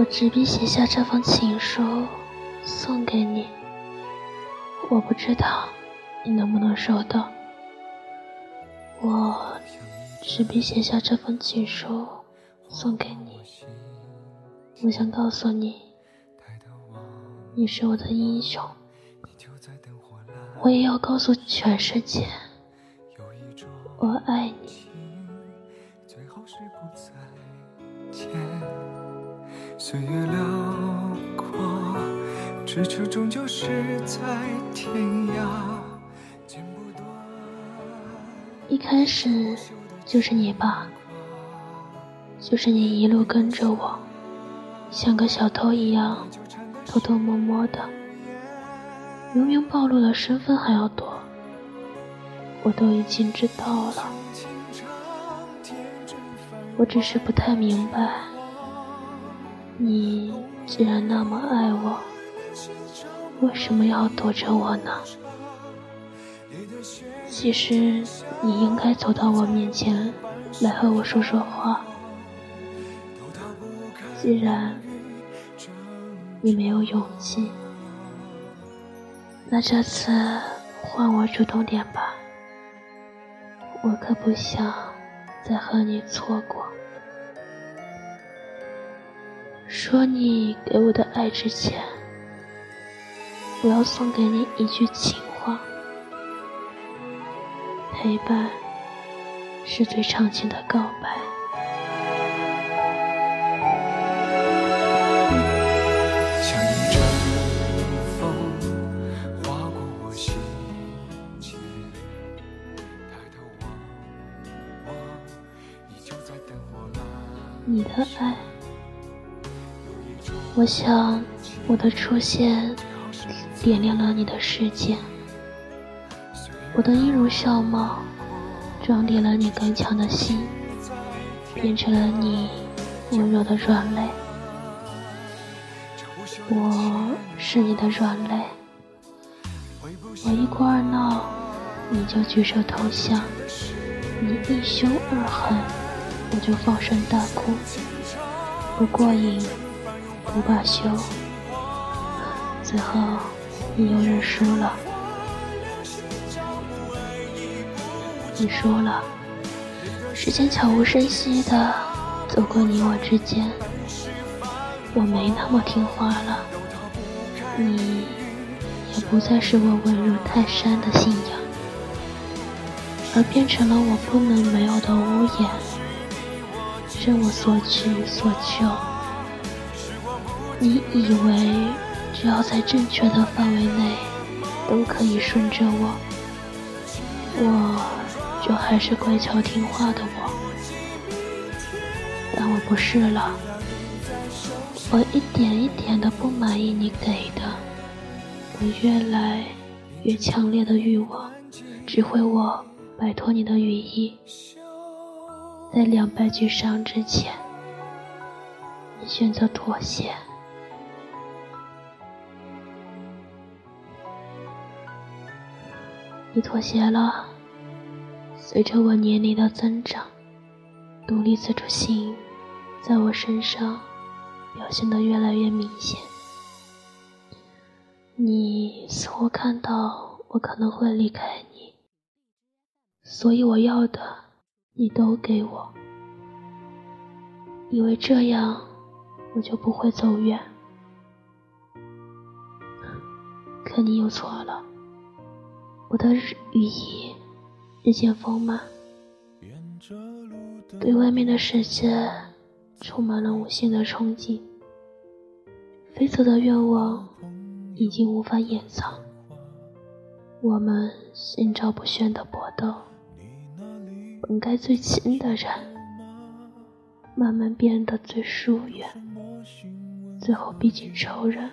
我执笔写下这封情书，送给你。我不知道你能不能收到。我执笔写下这封情书，送给你。我想告诉你，你是我的英雄。我也要告诉全世界，我爱你。岁月辽阔，咫尺终究是在天涯。一开始就是你吧，就是你一路跟着我，像个小偷一样偷偷摸摸的，明明暴露了身份还要躲，我都已经知道了，我只是不太明白。你既然那么爱我，为什么要躲着我呢？其实你应该走到我面前来和我说说话。既然你没有勇气，那这次换我主动点吧。我可不想再和你错过。说你给我的爱之前，我要送给你一句情话：陪伴是最长情的告白。我想，我的出现点亮了你的世界，我的音如笑貌装点了你刚强的心，变成了你温柔的软肋。我是你的软肋，我一哭二闹，你就举手投降；你一凶二狠，我就放声大哭。不过瘾。不罢休，最后你又认输了。你输了，时间悄无声息的走过你我之间，我没那么听话了，你也不再是我稳如泰山的信仰，而变成了我不能没有的屋檐，任我所取所求。你以为只要在正确的范围内都可以顺着我，我就还是乖巧听话的我，但我不是了。我一点一点的不满意你给的，我越来越强烈的欲望，指挥我摆脱你的羽翼，在两败俱伤之前，你选择妥协。你妥协了，随着我年龄的增长，独立自主性在我身上表现得越来越明显。你似乎看到我可能会离开你，所以我要的你都给我，以为这样我就不会走远。可你又错了。我的羽翼日渐丰满，对外面的世界充满了无限的憧憬。飞走的愿望已经无法掩藏，我们心照不宣的搏斗，本该最亲的人，慢慢变得最疏远，最后逼近仇人。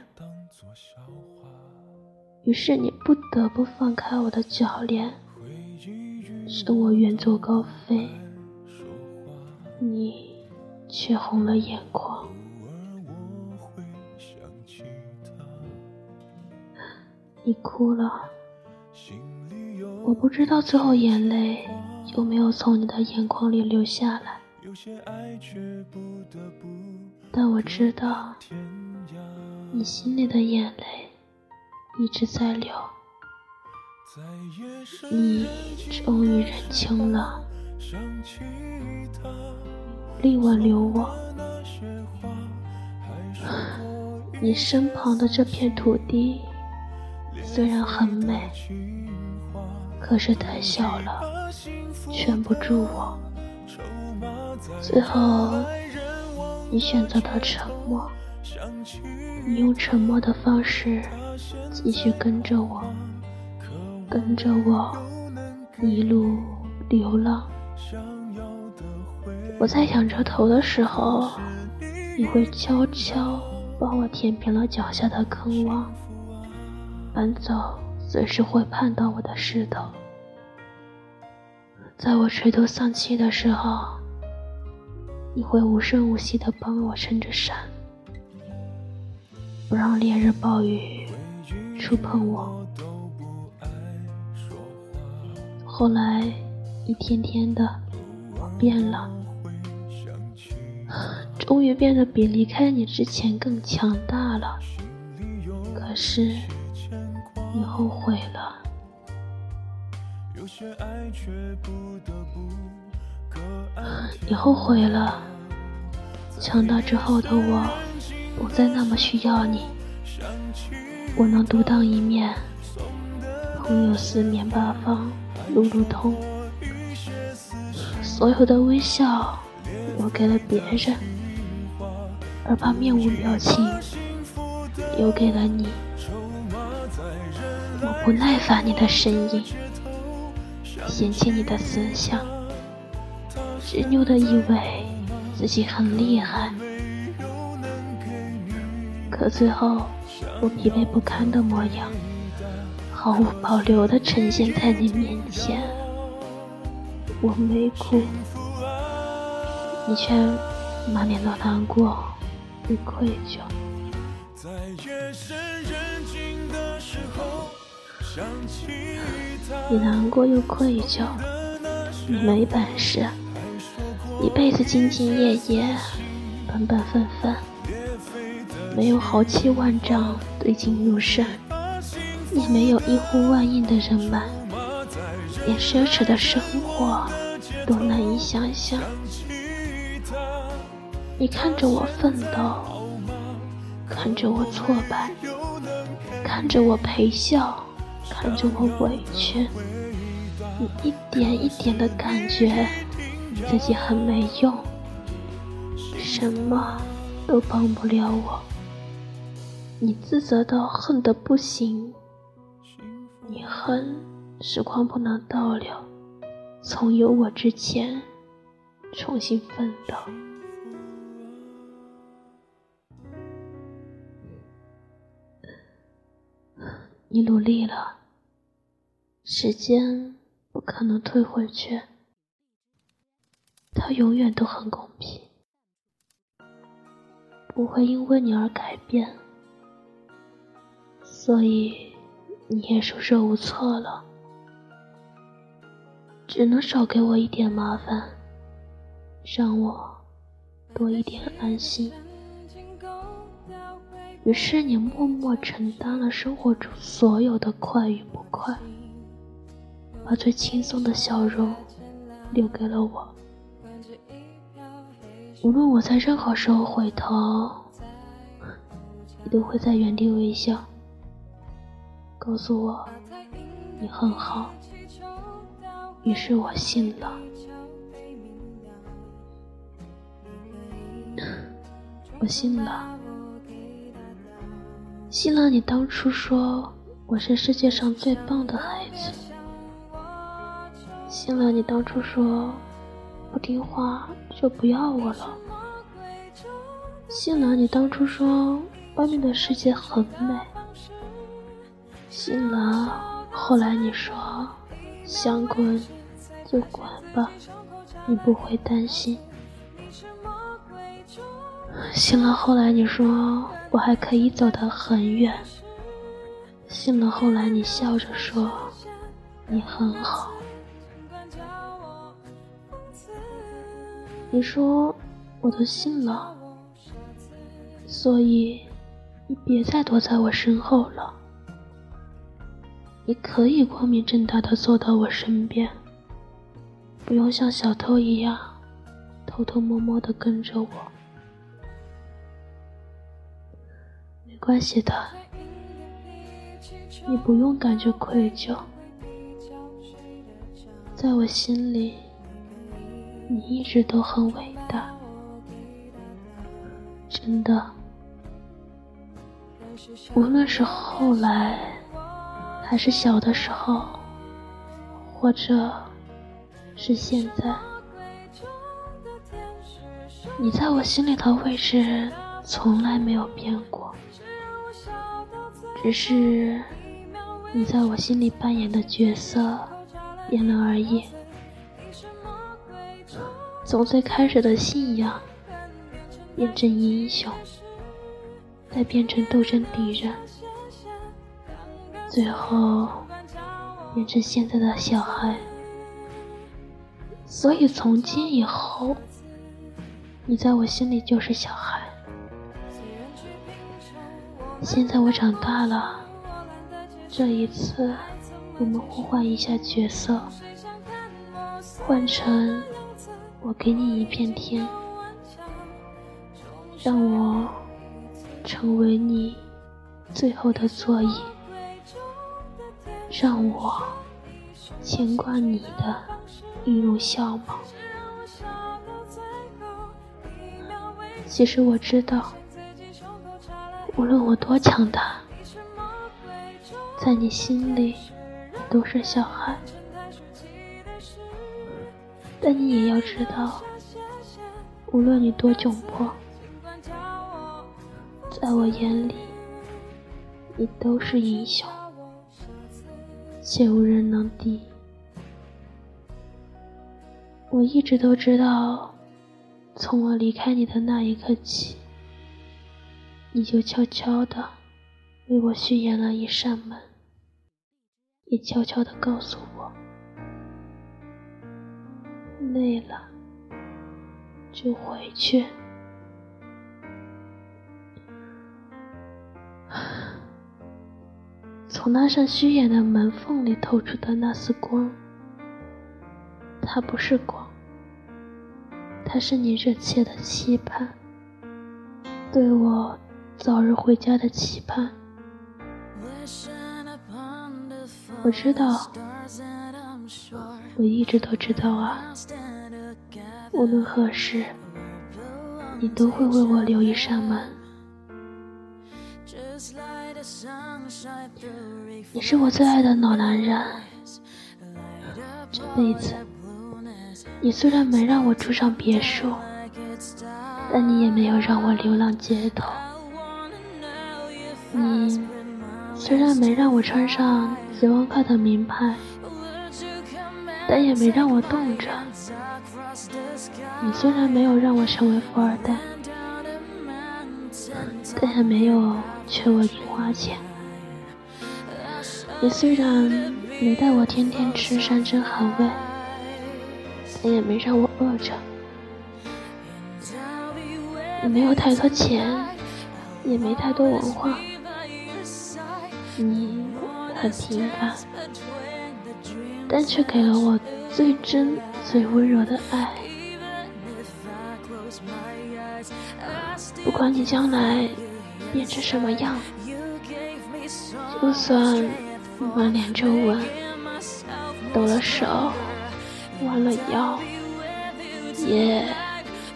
于是你不得不放开我的脚链，送我远走高飞，你却红了眼眶。你哭了，我不知道最后眼泪有没有从你的眼眶里流下来。但我知道，你心里的眼泪一直在流。你终于认清了，力挽留我。你身旁的这片土地虽然很美，可是太小了，圈不住我。最后，你选择了沉默，你用沉默的方式继续跟着我。跟着我一路流浪，我在仰着头的时候，你会悄悄帮我填平了脚下的坑洼，搬走随时会绊到我的石头。在我垂头丧气的时候，你会无声无息地帮我撑着伞，不让烈日暴雨触碰我。后来，一天天的，我变了，终于变得比离开你之前更强大了。可是，你后悔了，你后悔了。强大之后的我，不再那么需要你，我能独当一面，朋友四面八方。路路通，所有的微笑留给了别人，而把面无表情留给了你。我不耐烦你的声音，嫌弃你的思想，执拗的以为自己很厉害，可最后我疲惫不堪的模样。毫无保留地呈现在你面前，我没哭，你却满脸的难过与愧疚。你难过又愧疚，你没本事，一辈子兢兢业业，本本分分，没有豪气万丈，对镜入神。也没有一呼万应的人脉，连奢侈的生活都难以想象。你看着我奋斗，看着我挫败，看着我陪笑，看着我委屈，你一点一点的感觉自己很没用，什么都帮不了我。你自责到恨得不行。你恨时光不能倒流，从有我之前重新奋斗。你努力了，时间不可能退回去，它永远都很公平，不会因为你而改变，所以。你也束手无策了，只能少给我一点麻烦，让我多一点安心。于是你默默承担了生活中所有的快与不快，把最轻松的笑容留给了我。无论我在任何时候回头，你都会在原地微笑。告诉我你很好，于是我信了。我信了，信了你当初说我是世界上最棒的孩子，信了你当初说不听话就不要我了，信了你当初说外面的世界很美。信了，后来你说想滚就滚吧，你不会担心。信了，后来你说我还可以走得很远。信了，后来你笑着说你很好。你说我都信了，所以你别再躲在我身后了。你可以光明正大的坐到我身边，不用像小偷一样偷偷摸摸的跟着我。没关系的，你不用感觉愧疚，在我心里。你一直都很伟大，真的。无论是后来，还是小的时候，或者是现在，你在我心里的位置从来没有变过，只是你在我心里扮演的角色变了而已。从最开始的信仰，变成英雄，再变成斗争敌人，最后变成现在的小孩。所以从今以后，你在我心里就是小孩。现在我长大了，这一次我们互换一下角色，换成。我给你一片天，让我成为你最后的座椅，让我牵挂你的音容笑貌。其实我知道，无论我多强大，在你心里都是小孩。但你也要知道，无论你多窘迫，在我眼里，你都是英雄，且无人能敌。我一直都知道，从我离开你的那一刻起，你就悄悄的为我续演了一扇门，也悄悄的告诉我。累了就回去。从那扇虚掩的门缝里透出的那丝光，它不是光，它是你热切的期盼，对我早日回家的期盼。我知道。我一直都知道啊，无论何时，你都会为我留一扇门。你是我最爱的老男人，这辈子，你虽然没让我住上别墅，但你也没有让我流浪街头。你虽然没让我穿上几万块的名牌。但也没让我冻着。你虽然没有让我成为富二代，但也没有缺我零花钱。你虽然没带我天天吃山珍海味，但也没让我饿着。你没有太多钱，也没太多文化，你很平凡。但却给了我最真、最温柔的爱。不管你将来变成什么样，就算满脸皱纹、抖了手、弯了腰、也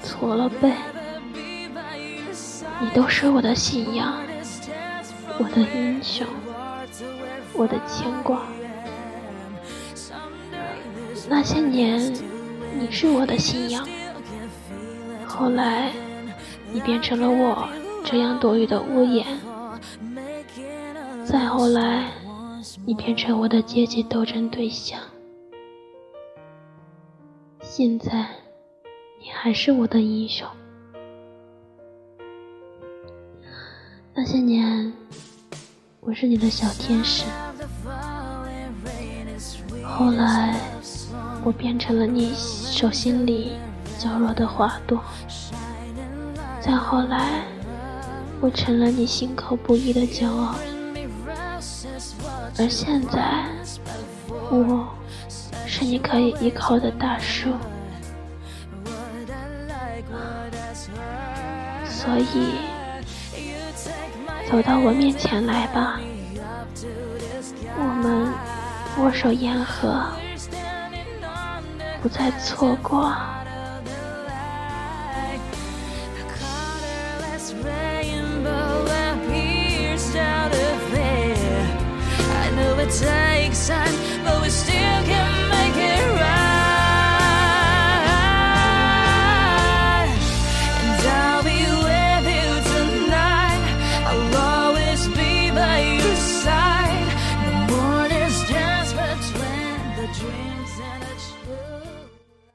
驼了背，你都是我的信仰，我的英雄，我的牵挂。那些年，你是我的信仰。后来，你变成了我这样躲雨的屋檐。再后来，你变成我的阶级斗争对象。现在，你还是我的英雄。那些年，我是你的小天使。后来。我变成了你手心里娇弱的花朵。再后来，我成了你心口不一的骄傲。而现在，我是你可以依靠的大树。所以，走到我面前来吧，我们握手言和，不再错过。pretend